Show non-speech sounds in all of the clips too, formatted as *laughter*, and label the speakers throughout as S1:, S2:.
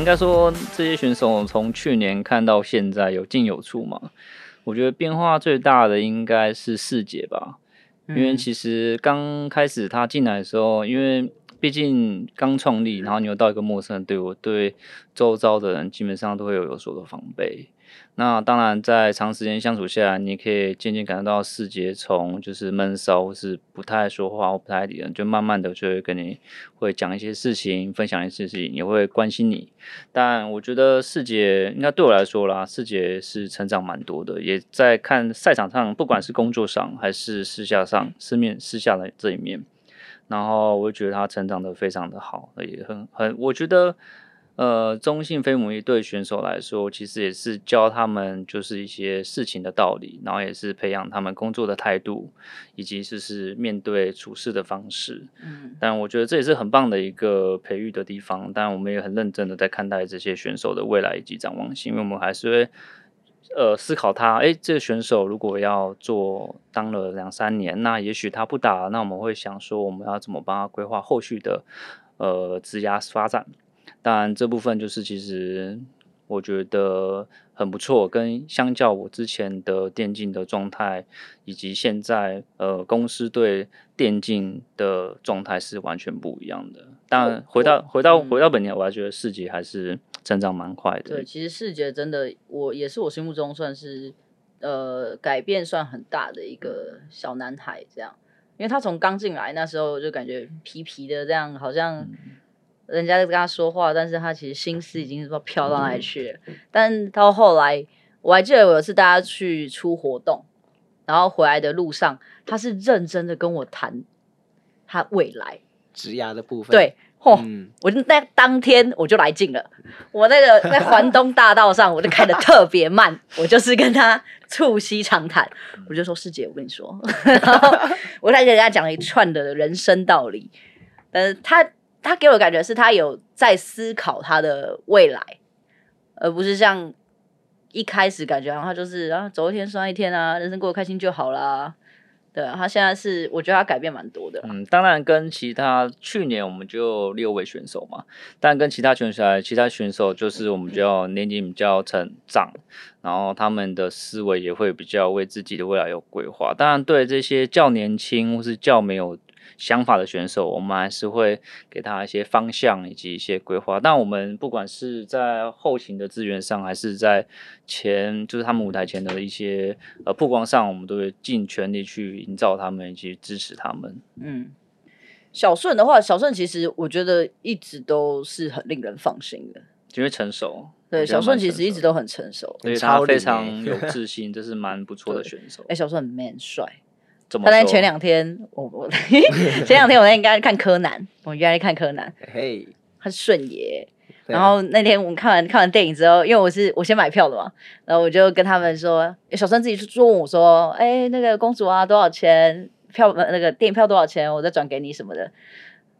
S1: 应该说这些选手从去年看到现在有进有出嘛。我觉得变化最大的应该是世姐吧，因为其实刚开始她进来的时候，因为毕竟刚创立，然后你又到一个陌生的队伍，对周遭的人基本上都会有有所的防备。那当然，在长时间相处下，你可以渐渐感觉到世杰从就是闷骚，或是不太爱说话或不太理人，就慢慢的就会跟你会讲一些事情，分享一些事情，也会关心你。但我觉得世杰应该对我来说啦，世杰是成长蛮多的，也在看赛场上，不管是工作上还是私下上，私面私下的这一面，然后我觉得他成长的非常的好，也很很，我觉得。呃，中性飞母一对选手来说，其实也是教他们就是一些事情的道理，然后也是培养他们工作的态度，以及就是面对处事的方式。嗯，但我觉得这也是很棒的一个培育的地方。当然，我们也很认真的在看待这些选手的未来以及展望性，因为我们还是会呃思考他，哎，这个选手如果要做当了两三年，那也许他不打，那我们会想说，我们要怎么帮他规划后续的呃职涯发展。当然，这部分就是其实我觉得很不错，跟相较我之前的电竞的状态，以及现在呃公司对电竞的状态是完全不一样的。当然，回到回到回到本年，我还觉得世杰还是成长蛮快的。
S2: 对，其实世杰真的，我也是我心目中算是呃改变算很大的一个小男孩，这样，因为他从刚进来那时候就感觉皮皮的，这样好像。人家在跟他说话，但是他其实心思已经不知道飘到哪里去了。嗯、但到后来，我还记得有一次大家去出活动，然后回来的路上，他是认真的跟我谈他未来
S3: 职涯的部分。
S2: 对，嚯、嗯，我就那当天我就来劲了。我那个 *laughs* 在环东大道上，我就开的特别慢，*laughs* 我就是跟他促膝长谈。我就说师姐，我跟你说，*laughs* 然后我来给人家讲了一串的人生道理。但是他。他给我感觉是他有在思考他的未来，而不是像一开始感觉好像他就是啊走一天算一天啊，人生过得开心就好啦。对，他现在是我觉得他改变蛮多的。
S1: 嗯，当然跟其他去年我们就六位选手嘛，但跟其他选手来，其他选手就是我们叫年纪比较成长，然后他们的思维也会比较为自己的未来有规划。当然，对这些较年轻或是较没有。想法的选手，我们还是会给他一些方向以及一些规划。但我们不管是在后勤的资源上，还是在前，就是他们舞台前的一些呃曝光上，我们都会尽全力去营造他们以及支持他们。
S2: 嗯，小顺的话，小顺其实我觉得一直都是很令人放心的，
S1: 因为成熟。
S2: 对，小顺其实一直都很成熟，
S1: 所以他非常有 *laughs* 自信，这是蛮不错的选手。
S2: 哎、欸，小顺很 man 帅。他在前两天，我我 *laughs* 前两天我在应该看柯南，我原来看柯南，嘿，他是顺爷。然后那天我们看完看完电影之后，因为我是我先买票的嘛，然后我就跟他们说，小孙自己就问我说，哎，那个公主啊，多少钱？票那个电影票多少钱？我再转给你什么的。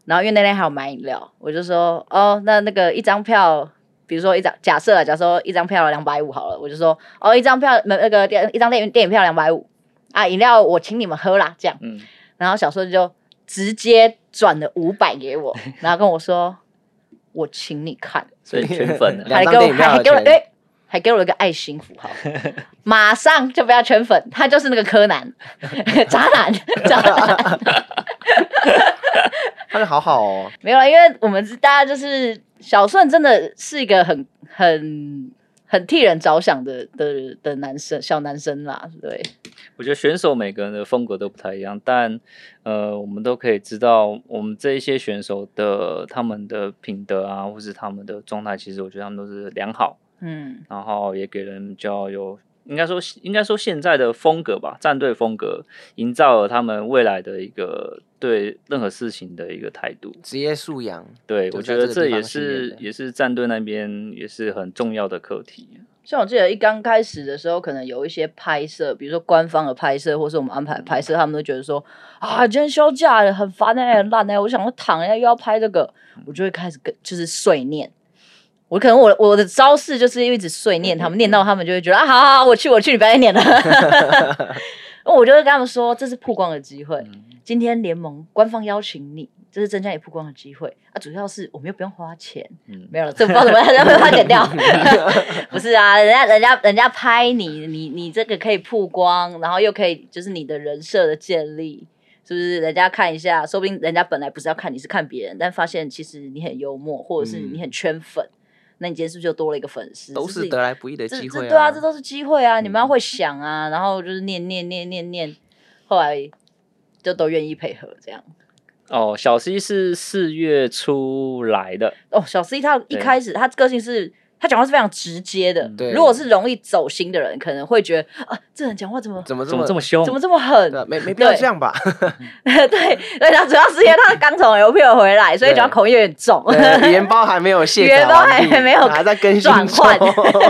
S2: 然后因为那天还有买饮料，我就说，哦，那那个一张票，比如说一张，假设啊，假设一张票两百五好了，我就说，哦，一张票那那个电一张电影电影票两百五。啊，饮料我请你们喝啦，这样。嗯，然后小顺就直接转了五百给我，*laughs* 然后跟我说：“我请你看。”
S1: 所以圈粉，*laughs*
S2: 还给我还还给我哎，还给我了一个爱心符号，*laughs* 马上就不要圈粉，他就是那个柯南渣男，渣男。
S3: 他们好好哦，
S2: 没有啦，因为我们大家就是小顺，真的是一个很很。很替人着想的的的男生，小男生啦，对。
S1: 我觉得选手每个人的风格都不太一样，但呃，我们都可以知道，我们这一些选手的他们的品德啊，或是他们的状态，其实我觉得他们都是良好，嗯，然后也给人比较有。应该说，应该说现在的风格吧，战队风格营造了他们未来的一个对任何事情的一个态度，
S3: 职业素养。
S1: 对，我觉得这也是也是战队那边也是很重要的课题。
S2: 像我记得一刚开始的时候，可能有一些拍摄，比如说官方的拍摄，或是我们安排拍摄，他们都觉得说啊，今天休假了，很烦哎、欸，很烂哎、欸，我想要躺一下又要拍这个，我就会开始跟就是碎念。我可能我我的招式就是一直碎念他们，念到他们就会觉得啊，好好好，我去我去，你不要念了。*laughs* *laughs* 我就会跟他们说，这是曝光的机会。嗯、今天联盟官方邀请你，这是增加你曝光的机会啊！主要是我们又不用花钱，嗯、没有了，这不知道怎么样，*laughs* 要被他剪掉。*laughs* 不是啊，人家人家人家拍你，你你这个可以曝光，然后又可以就是你的人设的建立，是不是？人家看一下，说不定人家本来不是要看你，是看别人，但发现其实你很幽默，或者是你很圈粉。嗯那你今天是不是就多了一个粉丝？
S3: 都是得来不易的机会啊！
S2: 对啊，这都是机会啊！你们要会想啊，然后就是念念念念念，后来就都愿意配合这样。
S1: 哦，小 C 是四月初来的。
S2: 哦，小 C 他一开始他个性是。他讲话是非常直接的，
S3: 对。
S2: 如果是容易走心的人，可能会觉得啊，这人讲话怎么
S3: 怎么
S1: 怎么这么凶，
S2: 怎么这么狠？
S3: 没 *laughs* 没必要这样吧？*laughs*
S2: 对对，他主要是因为他刚从 LPL 回来，所以讲话口音有点重，
S3: 语言包还没有卸，语言包
S2: 还没有
S3: 还在更新
S2: 转换。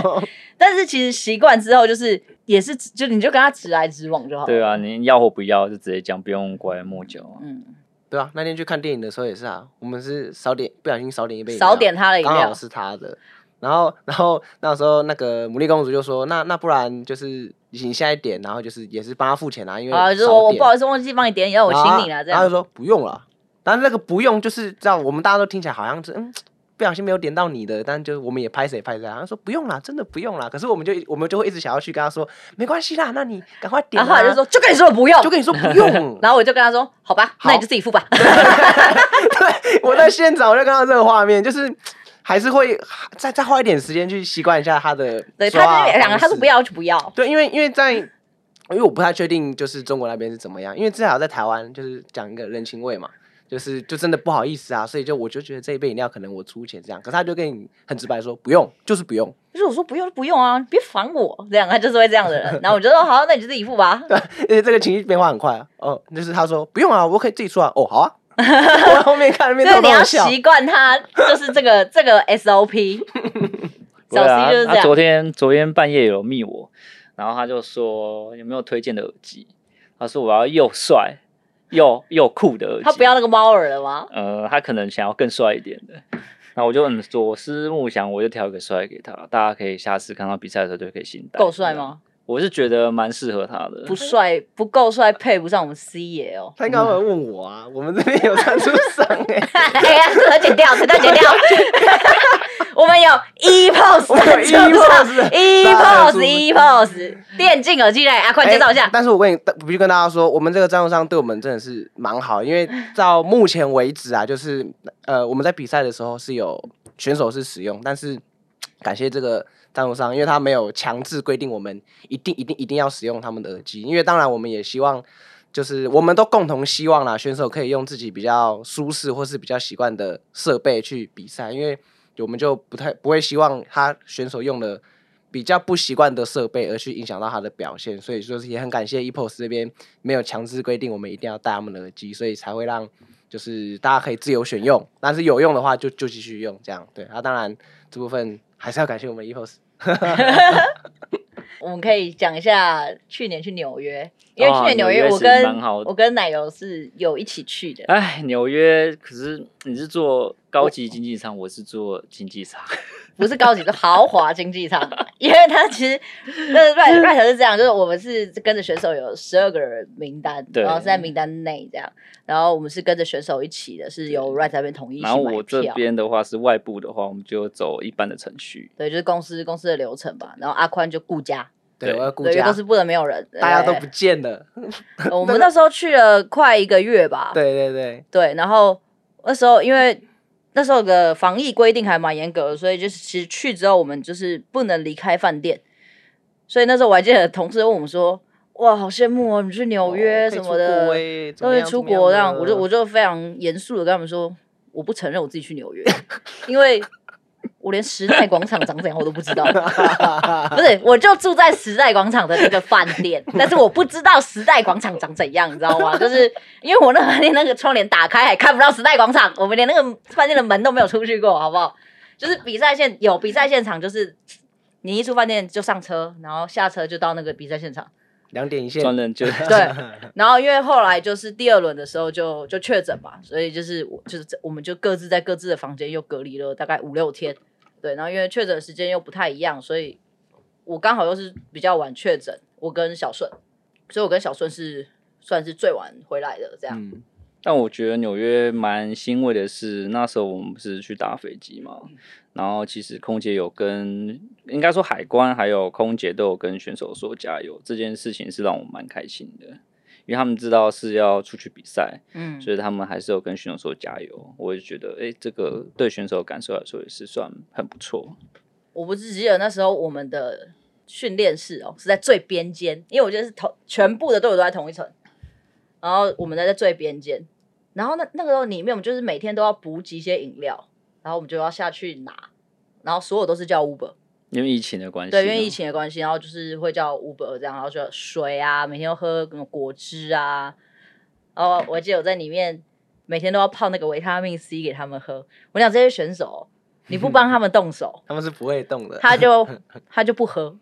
S2: *laughs* 但是其实习惯之后，就是也是就你就跟他直来直往就好。
S1: 对啊，你要或不要就直接讲，不用拐弯抹角。
S3: 嗯，对啊，那天去看电影的时候也是啊，我们是少点不小心少点一杯，
S2: 少点他的饮料，
S3: 刚好是他的。然后，然后那时候那个牡蛎公主就说：“那那不然就是你现在点，然后就是也是帮他付钱啊，因为
S2: 啊，就是我我不好意思忘记帮你点，要我请你了。”这样，
S3: 他就说不用了。但是那个不用就是这样，我们大家都听起来好像是嗯，不小心没有点到你的，但就我们也拍谁拍谁。他说不用了，真的不用了。可是我们就我们就会一直想要去跟他说没关系啦，那你赶快点。
S2: 然后后来就说就跟你说不用，
S3: 就跟你说不用。*laughs*
S2: 然后我就跟他说好吧，那你就自己付吧。*laughs*
S3: 对，我在现场我就看到这个画面，就是。还是会再再花一点时间去习惯一下他的。
S2: 对，他这两个他说不要就不要。
S3: 对，因为因为在，因为我不太确定就是中国那边是怎么样，因为至少在台湾就是讲一个人情味嘛，就是就真的不好意思啊，所以就我就觉得这一杯饮料可能我出钱这样，可是他就跟你很直白说不用，就是不用。
S2: 就是我说不用就不用啊，别烦我这样，他就是会这样的人。然后我就说好，那你就自己付吧。*laughs*
S3: 对，因为这个情绪变化很快啊。哦，就是他说不用啊，我可以自己出啊。哦，好啊。*laughs* 我后面看，面对，你要习
S2: 惯他，就是这个 *laughs* 这个 SOP。小 C 就是这样。
S1: 昨天昨天半夜有密我，然后他就说有没有推荐的耳机？他说我要又帅又又酷的耳机。
S2: 他不要那个猫耳了吗？
S1: 呃，他可能想要更帅一点的。那我就左思右想，我就挑一个帅给他。大家可以下次看到比赛的时候就可以心带。
S2: 够帅吗？
S1: 我是觉得蛮适合他的，
S2: 不帅不够帅，配不上我们 C 爷哦。*laughs*
S3: 他刚刚问我啊，我们这边有赞助商哎，
S2: 哎呀，这个剪掉，这个剪掉。*laughs* 我们有 EPOS 赞助商，EPOS EPOS 电竞耳机嘞，啊，快介绍一下。
S3: 但是我跟你必须跟大家说，我们这个赞助商对我们真的是蛮好，因为 *laughs* 到目前为止啊，就是呃，我们在比赛的时候是有选手是使用，但是感谢这个。赞助商，因为他没有强制规定我们一定一定一定要使用他们的耳机，因为当然我们也希望，就是我们都共同希望啦，选手可以用自己比较舒适或是比较习惯的设备去比赛，因为我们就不太不会希望他选手用了比较不习惯的设备而去影响到他的表现，所以说是也很感谢 EPOS 这边没有强制规定我们一定要戴他们的耳机，所以才会让就是大家可以自由选用，但是有用的话就就继续用这样，对，啊当然这部分。还是要感谢我们 EPOS。*laughs*
S2: 我们可以讲一下去年去纽约，*laughs* 因为去年纽约我跟、哦、我跟奶油是有一起去的。
S1: 哎，纽约可是你是做高级经济舱，我，我是做经济舱。
S2: 不是高级，是豪华经济舱，*laughs* 因为他其实那 Right Right 是这样，就是我们是跟着选手有十二个人名单，然后是在名单内这样，然后我们是跟着选手一起的，是由 Right 那边统一。
S1: 然后我这边的话是外部的话，我们就走一般的程序，
S2: 对，就是公司公司的流程吧。然后阿宽就顾家，
S3: 对，我要顾家，
S2: 公司不能没有人，
S3: 大家都不见了。*laughs*
S2: 我们那时候去了快一个月吧，
S3: 对对对。
S2: 对，然后那时候因为。那时候的防疫规定还蛮严格的，所以就是其实去之后我们就是不能离开饭店。所以那时候我还记得同事问我们说：“哇，好羡慕哦，你去纽约什么的，都会出国这样。”我就我就非常严肃的跟他们说：“我不承认我自己去纽约，因为。”我连时代广场长怎样我都不知道，不是，我就住在时代广场的那个饭店，但是我不知道时代广场长怎样，你知道吗？就是因为我那饭店那个窗帘打开还看不到时代广场，我们连那个饭店的门都没有出去过，好不好？就是比赛现有比赛现场，就是你一出饭店就上车，然后下车就到那个比赛现场。
S3: 两点一线，
S1: 专人就 *laughs*
S2: 对。然后因为后来就是第二轮的时候就就确诊嘛，所以就是我就是我们就各自在各自的房间又隔离了大概五六天。对，然后因为确诊时间又不太一样，所以我刚好又是比较晚确诊，我跟小顺。所以我跟小顺是算是最晚回来的这样。嗯
S1: 但我觉得纽约蛮欣慰的是，那时候我们不是去搭飞机嘛，然后其实空姐有跟，应该说海关还有空姐都有跟选手说加油，这件事情是让我蛮开心的，因为他们知道是要出去比赛，嗯，所以他们还是有跟选手说加油。我就觉得，哎，这个对选手的感受来说也是算很不错。
S2: 我不是记得那时候我们的训练室哦是在最边间，因为我觉得是同全部的队友都在同一层。然后我们在在最边间，然后那那个时候里面我们就是每天都要补给一些饮料，然后我们就要下去拿，然后所有都是叫 Uber，
S1: 因为疫情的关系。
S2: 对，因为疫情的关系，然后就是会叫 Uber 这样，然后说水啊，每天要喝什么果汁啊，然后我记得我在里面每天都要泡那个维他命 C 给他们喝。我讲这些选手，你不帮他们动手，*laughs*
S3: 他们是不会动的，
S2: 他就 *laughs* 他就不喝。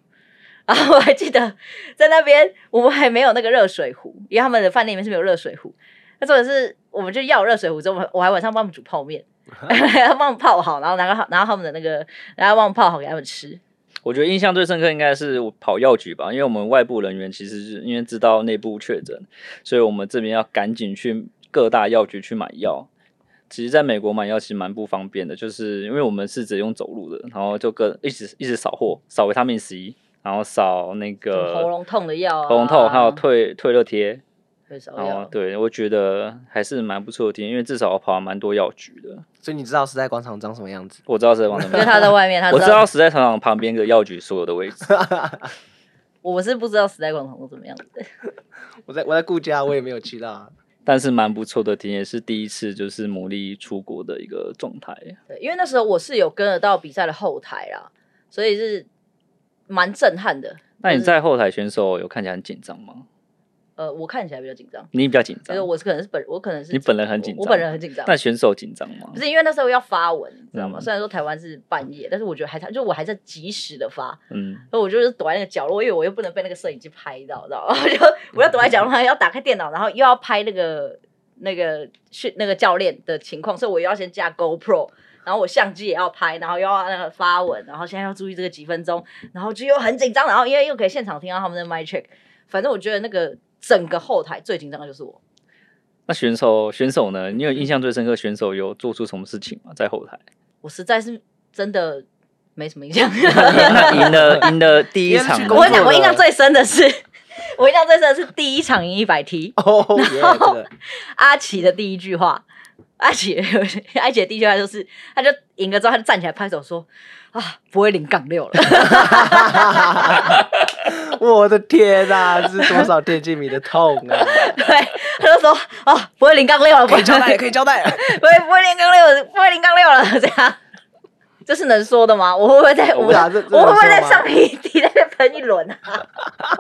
S2: 然后我还记得在那边，我们还没有那个热水壶，因为他们的饭店里面是没有热水壶。那重点是，我们就要热水壶之后，我还晚上帮他们煮泡面，帮他们泡好，然后拿个拿他们的那个，然后帮他们泡好给他们吃。
S1: 我觉得印象最深刻应该是我跑药局吧，因为我们外部人员其实是因为知道内部确诊，所以我们这边要赶紧去各大药局去买药。其实在美国买药其实蛮不方便的，就是因为我们是只用走路的，然后就跟一直一直扫货，扫维他命 C。然后扫那个
S2: 喉咙痛的药、啊，
S1: 喉咙痛还有退退
S2: 热贴，
S1: 对，我觉得还是蛮不错的体验，因为至少我跑了蛮多药局的。
S3: 所以你知道时代广场长什么样子？
S1: 我知道时代广场，*laughs*
S2: 因为他在外面，他知
S1: 我知道时代广场旁边的药局所有的位置。*laughs*
S2: 我是不知道时代广场是怎么样子的。*laughs*
S3: 我在我在顾家，我也没有去到，
S1: 但是蛮不错的体验，是第一次就是牡蛎出国的一个状态。
S2: 对，因为那时候我是有跟得到比赛的后台啦，所以是。蛮震撼的。
S1: 那你在后台选手有看起来很紧张吗？
S2: 呃，我看起来比较紧张。
S1: 你比较紧张？
S2: 就是我是可能是本，我可能是
S1: 你本人很紧张，
S2: 我本人很紧张。
S1: 但选手紧张吗？
S2: 不是，因为那时候要发文，你知道吗？嗯、虽然说台湾是半夜，但是我觉得还就我还在及时的发。嗯。所以我就是躲在那个角落，因为我又不能被那个摄影机拍到，知道吗？*laughs* 就我要躲在角落，要打开电脑，然后又要拍那个那个训那个教练的情况，所以我又要先架 GoPro。然后我相机也要拍，然后又要那个发文，然后现在要注意这个几分钟，然后就又很紧张，然后因为又可以现场听到他们的 mic check，反正我觉得那个整个后台最紧张的就是我。
S1: 那选手选手呢？你有印象最深刻选手有做出什么事情吗？在后台？
S2: 我实在是真的没什么印象。
S1: 赢了赢了第一场，*laughs*
S2: 我跟你讲，我印象最深的是，*laughs* 我印象最深的是第一场赢一百 T，然后阿奇的第一句话。阿姐，*laughs* 阿姐第一句话就是，他就赢了之后，他就站起来拍手说：“啊，不会零杠六了。” *laughs*
S3: 我的天呐、啊，这是多少电竞迷的痛啊！*laughs*
S2: 对，他就说：“哦，不会零杠六了，
S3: 可以交代，可以交代，
S2: 不会不会零杠六，不会零杠六了。”这样，这是能说的吗？我会不会在我，我会不会在上一题再喷一轮啊？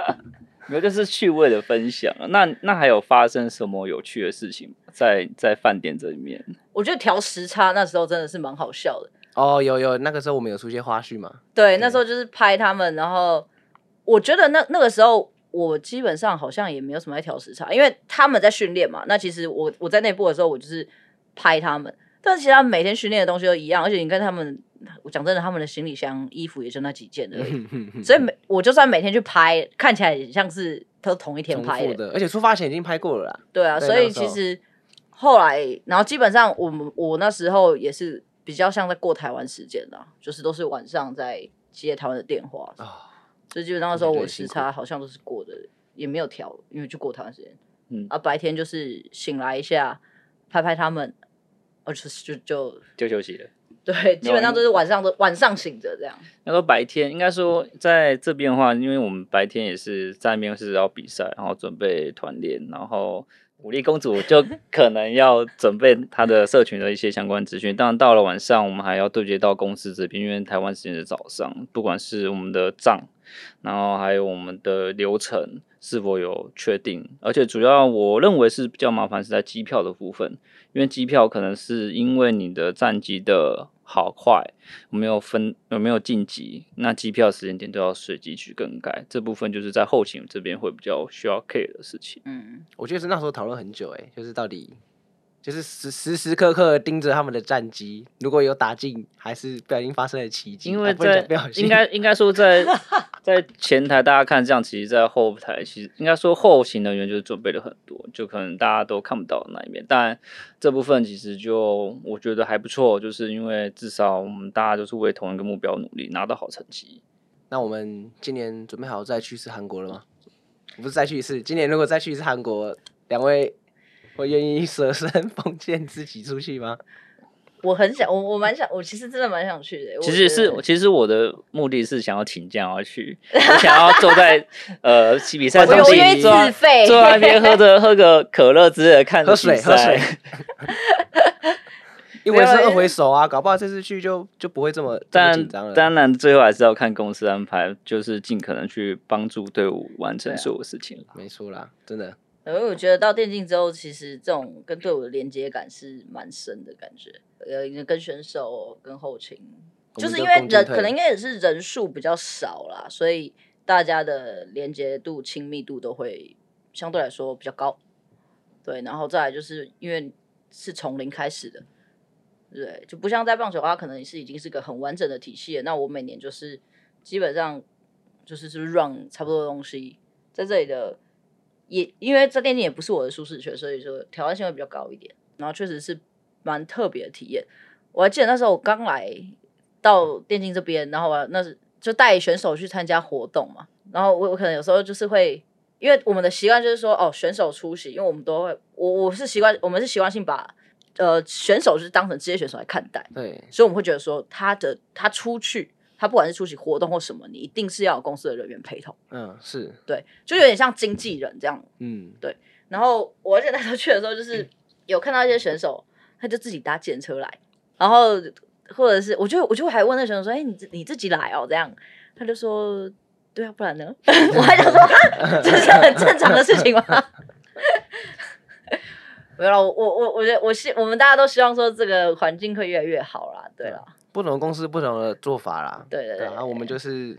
S2: *laughs*
S1: 没有，就是趣味的分享。那那还有发生什么有趣的事情在在饭店这里面？
S2: 我觉得调时差那时候真的是蛮好笑的。
S3: 哦，有有，那个时候我们有出些花絮嘛？
S2: 对，那时候就是拍他们，然后我觉得那那个时候我基本上好像也没有什么在调时差，因为他们在训练嘛。那其实我我在内部的时候，我就是拍他们。但是其实他们每天训练的东西都一样，而且你跟他们，我讲真的，他们的行李箱、衣服也就那几件而已。所以每我就算每天去拍，看起来也像是都同一天拍的，
S3: 的，而且出发前已经拍过了啦。
S2: 对啊，对，所以其实后来，然后基本上我们我那时候也是比较像在过台湾时间的，就是都是晚上在接台湾的电话，哦，所以基本上那时候我时差好像都是过的，也没有调，因为就过台湾时间。嗯，啊，白天就是醒来一下，拍拍他们。哦，就就就
S1: 就休息了。
S2: 对，基本上都是晚上都晚上醒着这样。
S1: 那说白天应该说在这边的话，因为我们白天也是在那边是要比赛，然后准备团练，然后武力公主就可能要准备她的社群的一些相关资讯。*laughs* 当然到了晚上，我们还要对接到公司这边，因为台湾时间是早上，不管是我们的账，然后还有我们的流程是否有确定，而且主要我认为是比较麻烦是在机票的部分。因为机票可能是因为你的战机的好坏，有没有分有没有晋级，那机票时间点都要随机去更改，这部分就是在后勤这边会比较需要 care 的事情。
S3: 嗯，我觉得是那时候讨论很久，哎，就是到底就是时时时刻刻盯着他们的战机，如果有打进，还是不小心发生了奇迹，
S1: 因为在应该应该说在 *laughs* 在前台大家看这样，其实，在后台其实应该说后勤人员就是准备了很多，就可能大家都看不到的那一面。但这部分其实就我觉得还不错，就是因为至少我们大家都是为同一个目标努力，拿到好成绩。
S3: 那我们今年准备好再去一次韩国了吗？不是再去一次，今年如果再去一次韩国，两位会愿意舍身 *laughs* 奉献自己出去吗？
S2: 我很想，我我蛮想，我其实真的蛮想去的。
S1: 其实是，其实我的目的是想要请假要去，我想要坐在呃比赛中心，坐坐在那边喝着喝个可乐之类的看着比赛。喝水，喝水。*laughs* *laughs*
S3: 因为是二回首啊，搞不好这次去就就不会这么紧张了。
S1: 当然，最后还是要看公司安排，就是尽可能去帮助队伍完成所有事情。
S3: 没错啦，真的。
S2: 因为我觉得到电竞之后，其实这种跟队伍的连接感是蛮深的感觉。呃，跟选手、跟后勤，就是因为人可能应该也是人数比较少啦，所以大家的连接度、亲密度都会相对来说比较高。对，然后再来就是因为是从零开始的。对，就不像在棒球，它可能是已经是个很完整的体系了。那我每年就是基本上就是就是 run 差不多的东西，在这里的也因为这电竞也不是我的舒适圈，所以说挑战性会比较高一点。然后确实是蛮特别的体验。我还记得那时候我刚来到电竞这边，然后我那是就带选手去参加活动嘛。然后我我可能有时候就是会，因为我们的习惯就是说哦，选手出席，因为我们都会我我是习惯我们是习惯性把。呃，选手就是当成职业选手来看待，
S3: 对，
S2: 所以我们会觉得说，他的他出去，他不管是出席活动或什么，你一定是要有公司的人员陪同，
S3: 嗯，是对，
S2: 就有点像经纪人这样，
S3: 嗯，
S2: 对。然后我而且那时候去的时候，就是有看到一些选手，他就自己搭计程车来，然后或者是我就我就还问那选手说，哎、欸，你你自己来哦？这样，他就说，对啊，不然呢？*laughs* 我还想说，这是很正常的事情吗？*laughs* 没有，我我我觉得我希我们大家都希望说这个环境会越来越好啦，对啦。
S3: 不同的公司不同的做法啦，
S2: 对对对。
S3: 然后我们就是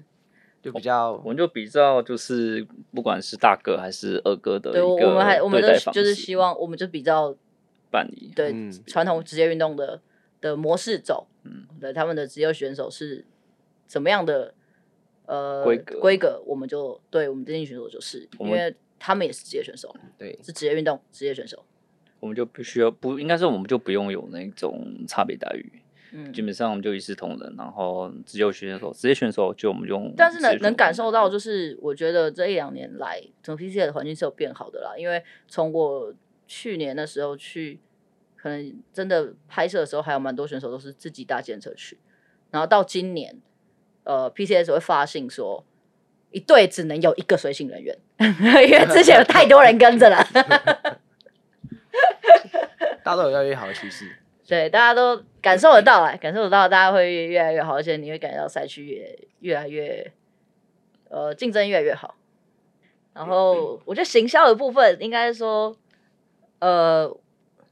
S3: 就比较，
S1: 我们就比较就是不管是大哥还是二哥的对
S2: 待方式，我们还我们都就是希望我们就比较
S1: 办理
S2: 对传统职业运动的的模式走，嗯，对他们的职业选手是怎么样的呃规格规格，我们就对我们电竞选手就是因为他们也是职业选手，
S3: 对，
S2: 是职业运动职业选手。
S1: 我们就不需要不应该是我们就不用有那种差别待遇，嗯，基本上我们就一视同仁，然后职业选手职业选手就我们用，
S2: 但是能能感受到就是我觉得这一两年来整个 PCL 的环境是有变好的啦，因为从我去年的时候去，可能真的拍摄的时候还有蛮多选手都是自己搭建车去，然后到今年，呃，PCS 会发信说一队只能有一个随行人员，*laughs* 因为之前有太多人跟着了。*laughs*
S3: 大家都有越来越好的趋势，
S2: 对，大家都感受得到，哎，感受得到，大家会越来越好，而且你会感觉到赛区也越来越，呃，竞争越来越好。然后我觉得行销的部分，应该说，呃，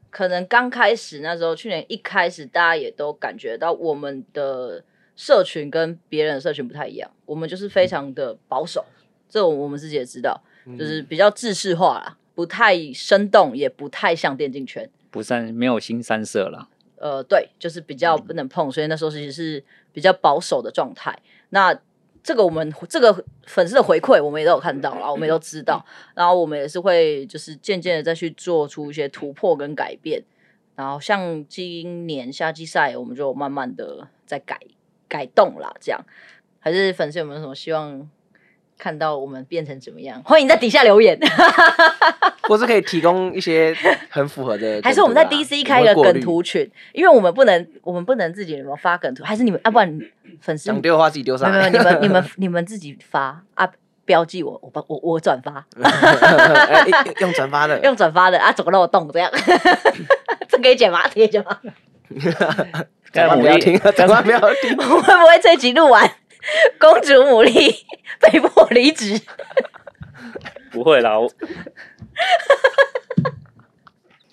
S2: 可能刚开始那时候，去年一开始，大家也都感觉到我们的社群跟别人的社群不太一样，我们就是非常的保守，这我们自己也知道，就是比较制式化啦。不太生动，也不太像电竞圈，
S1: 不算没有新三色了。
S2: 呃，对，就是比较不能碰，所以那时候其实是比较保守的状态。那这个我们这个粉丝的回馈，我们也都有看到了，我们也都知道。然后我们也是会就是渐渐的再去做出一些突破跟改变。然后像今年夏季赛，我们就慢慢的在改改动啦。这样还是粉丝有没有什么希望？看到我们变成怎么样？欢迎在底下留言，*laughs*
S3: 或是可以提供一些很符合的、*laughs* 啊，
S2: 还是我们在 DC 开一个梗图群？因为我们不能，我们不能自己什么发梗图，还是你们啊？不然粉丝
S3: 想丢的话自己丢上来。
S2: 没有，你们你们你们自己发啊，标记我，我我我转发，*laughs*
S3: 用转发的，
S2: 用转发的啊，走个漏洞这样，这可以剪吗？可以剪吗？
S3: 千万不要听，千万不要听，
S2: 会不会这集录完？*laughs* 公主牡蛎被迫离职，*laughs*
S1: 不会啦。*laughs*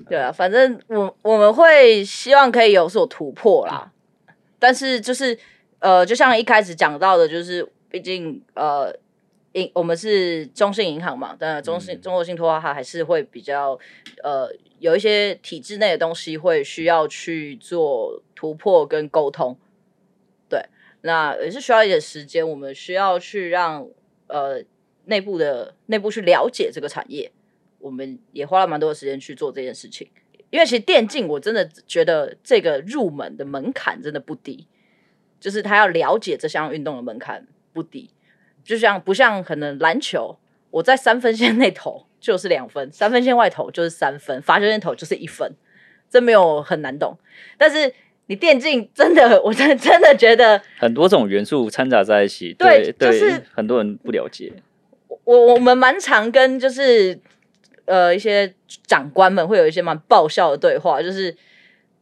S2: 对啊，反正我我们会希望可以有所突破啦。但是就是呃，就像一开始讲到的，就是毕竟呃，银我们是中信银行嘛，当然中信中国信托它还是会比较呃有一些体制内的东西会需要去做突破跟沟通。那也是需要一点时间，我们需要去让呃内部的内部去了解这个产业，我们也花了蛮多的时间去做这件事情。因为其实电竞，我真的觉得这个入门的门槛真的不低，就是他要了解这项运动的门槛不低，就像不像可能篮球，我在三分线内投就是两分，三分线外投就是三分，罚球线投就是一分，这没有很难懂。但是你电竞真的，我真的真的觉得
S1: 很多种元素掺杂在一起，对，对就是很多人不了解。
S2: 我我们蛮常跟就是。呃，一些长官们会有一些蛮爆笑的对话，就是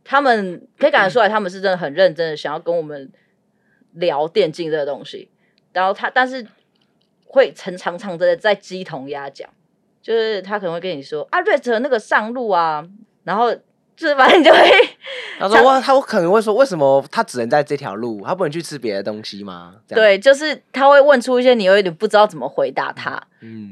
S2: 他们可以感觉出来，他们是真的很认真的想要跟我们聊电竞这个东西。然后他，但是会常常常的在鸡同鸭讲，就是他可能会跟你说啊，瑞泽那个上路啊，然后就是反正就会
S3: 他说哇，他可能会说，为什么他只能在这条路，他不能去吃别的东西吗？
S2: 对，就是他会问出一些你有一点不知道怎么回答他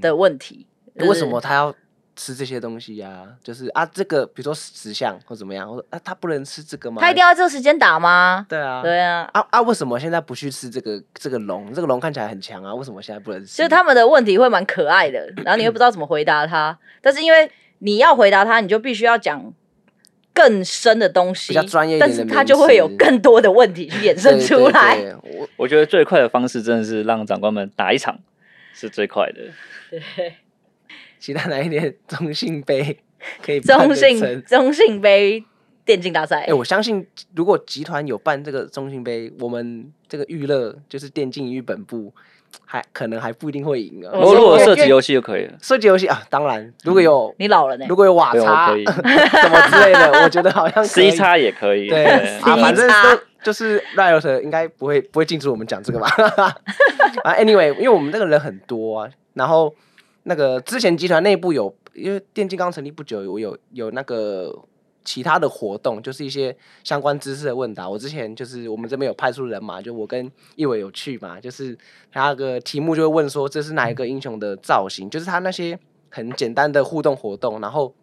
S2: 的问题，
S3: 嗯就是、为什么他要？吃这些东西呀、啊，就是啊，这个比如说石像或怎么样，我说啊，他不能吃这个吗？
S2: 他一定要这个时间打吗？
S3: 对啊，
S2: 对啊，
S3: 啊啊，为什么现在不去吃这个这个龙？这个龙看起来很强啊，为什么现在不能吃？
S2: 就是他们的问题会蛮可爱的，然后你又不知道怎么回答他，但是因为你要回答他，你就必须要讲更深的东西，
S3: 比较专业一点，
S2: 但是他就会有更多的问题去衍生出来。对对对，
S1: 我我觉得最快的方式真的是让长官们打一场是最快的。
S2: 对。
S3: 其他哪一点中信杯可以
S2: 中信中信杯电竞大赛？哎、
S3: 欸，我相信如果集团有办这个中信杯，我们这个娱乐就是电竞与本部还可能还不一定会赢啊。
S1: 我如果射击游戏就可以了，
S3: 射击游戏啊，当然如果有、嗯、
S2: 你老了呢，
S3: 如果有瓦差 *laughs* 什么之类的，*laughs* 我觉得好像
S1: C 叉也可以。
S3: 对，啊，反正都就是 Riot 应该不会不会禁止我们讲这个吧？*laughs* 啊，Anyway，因为我们这个人很多啊，然后。那个之前集团内部有，因为电竞刚成立不久，我有有那个其他的活动，就是一些相关知识的问答。我之前就是我们这边有派出人嘛，就我跟一伟有去嘛，就是他那个题目就会问说，这是哪一个英雄的造型，就是他那些很简单的互动活动，然后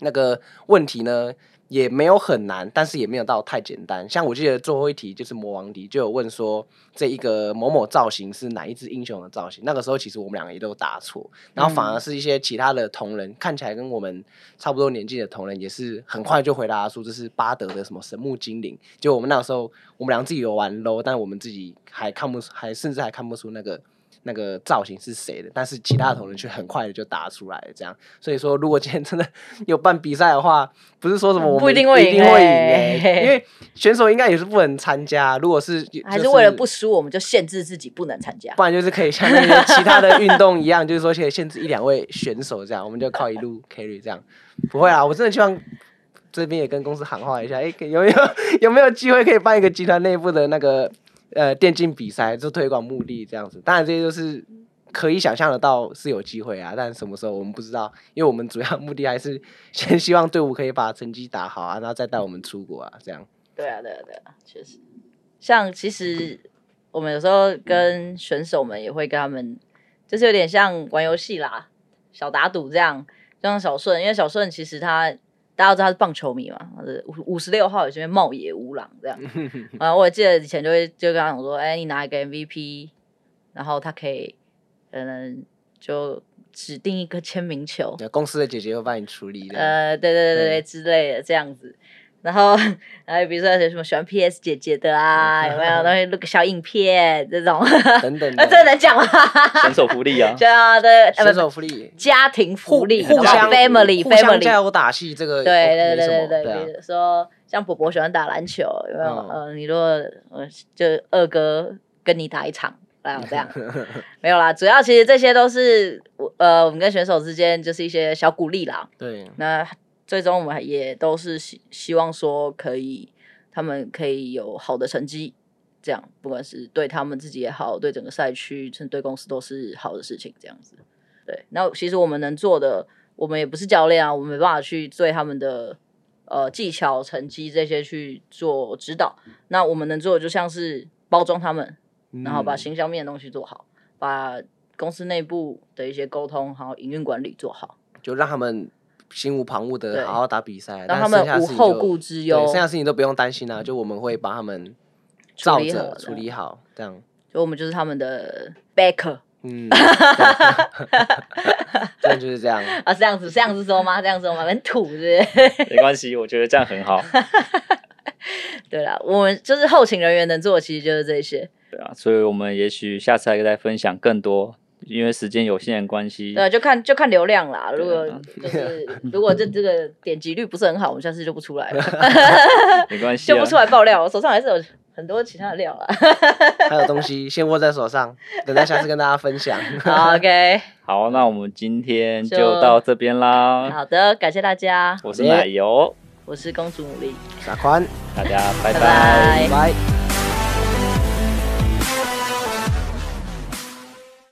S3: 那个问题呢，也没有很难，但是也没有到太简单。像我记得最后一题就是魔王题，就有问说这一个某某造型是哪一只英雄的造型。那个时候其实我们两个也都答错，然后反而是一些其他的同仁，看起来跟我们差不多年纪的同仁，也是很快就回答出这是巴德的什么神木精灵。就我们那个时候，我们俩自己有玩 low，但我们自己还看不出，还甚至还看不出那个。那个造型是谁的？但是其他的同仁却很快的就答出来了，这样。所以说，如果今天真的 *laughs* 有办比赛的话，不是说什么我们
S2: 不一定会赢，
S3: 一定会赢，欸，因为选手应该也是不能参加。如果是、就是、
S2: 还是为了不输，我们就限制自己不能参加。
S3: 不然就是可以像那些其他的运动一样，*laughs* 就是说可以限制一两位选手这样，我们就靠一路 carry 这样。不会啊，我真的希望这边也跟公司喊话一下，哎、欸，有没有 *laughs* 有没有机会可以办一个集团内部的那个？呃，电竞比赛就推广目的这样子，当然这些都是可以想象得到是有机会啊，但什么时候我们不知道，因为我们主要 *laughs* 目的还是先希望队伍可以把成绩打好啊，然后再带我们出国啊，这样。
S2: 对啊，对啊，对啊，确实。像其实我们有时候跟选手们也会跟他们，就是有点像玩游戏啦，小打赌这样，就像小顺，因为小顺其实他。大家知道他是棒球迷嘛？五五十六号有些茂野无郎这样啊，我记得以前就会就跟他讲说，哎、欸，你拿一个 MVP，然后他可以嗯就指定一个签名球，
S3: 公司的姐姐会帮你处理的，
S2: 呃，对对对对之类的这样子。然后，*laughs* 然后比如说有什么喜欢 PS 姐姐的啊，有没有东西录个小影片这种？
S3: 等等，
S2: 那 *laughs* 这能讲吗？*laughs*
S1: 选手福利啊，
S2: 对啊，对，
S3: 选手福利，
S2: 家庭福利，
S3: 互相
S2: family
S3: 互相加油打气，这个
S2: 对对对对对，比如说像伯伯喜欢打篮球，有没有？呃，你如果呃就二哥跟你打一场，这样这样，没有啦，主要其实这些都是我呃我们跟选手之间就是一些小鼓励啦。
S3: 对，
S2: 那。最终我们也都是希希望说可以，他们可以有好的成绩，这样不管是对他们自己也好，对整个赛区，甚至对公司都是好的事情。这样子，对。那其实我们能做的，我们也不是教练啊，我们没办法去对他们的呃技巧、成绩这些去做指导。那我们能做的就像是包装他们，然后把形象面的东西做好，把公司内部的一些沟通还有营运管理做好，
S3: 就让他们。心无旁骛的好好打比赛，
S2: 让他们无后顾之忧，
S3: 剩下事情都不用担心啊。就我们会把他们照着处理好，这样。
S2: 所以我们就是他们的 backer。嗯，
S3: 这就是这样
S2: 啊，这样子，这样子说吗？这样子说吗？很土，是不是？*laughs*
S1: 没关系，我觉得这样很好。*laughs*
S2: 对啦，我们就是后勤人员能做的，其实就是这些。
S1: 对啊，所以我们也许下次还可以再分享更多，因为时间有限的关系。
S2: 对，就看就看流量啦。如果就是如果这这个点击率不是很好，我们下次就不出来了。*laughs*
S1: 没关系、啊，*laughs*
S2: 就不出来爆料。我手上还是有。很多其他的料啊，*laughs*
S3: 还有东西先握在手上，等待下次跟大家分享。
S2: 好，OK，
S1: 好，那我们今天就到这边啦。
S2: 好的，感谢大家。
S1: 我是奶油，
S2: 我是公主努力，
S3: 傻宽，
S1: 大家拜拜，
S3: 拜拜。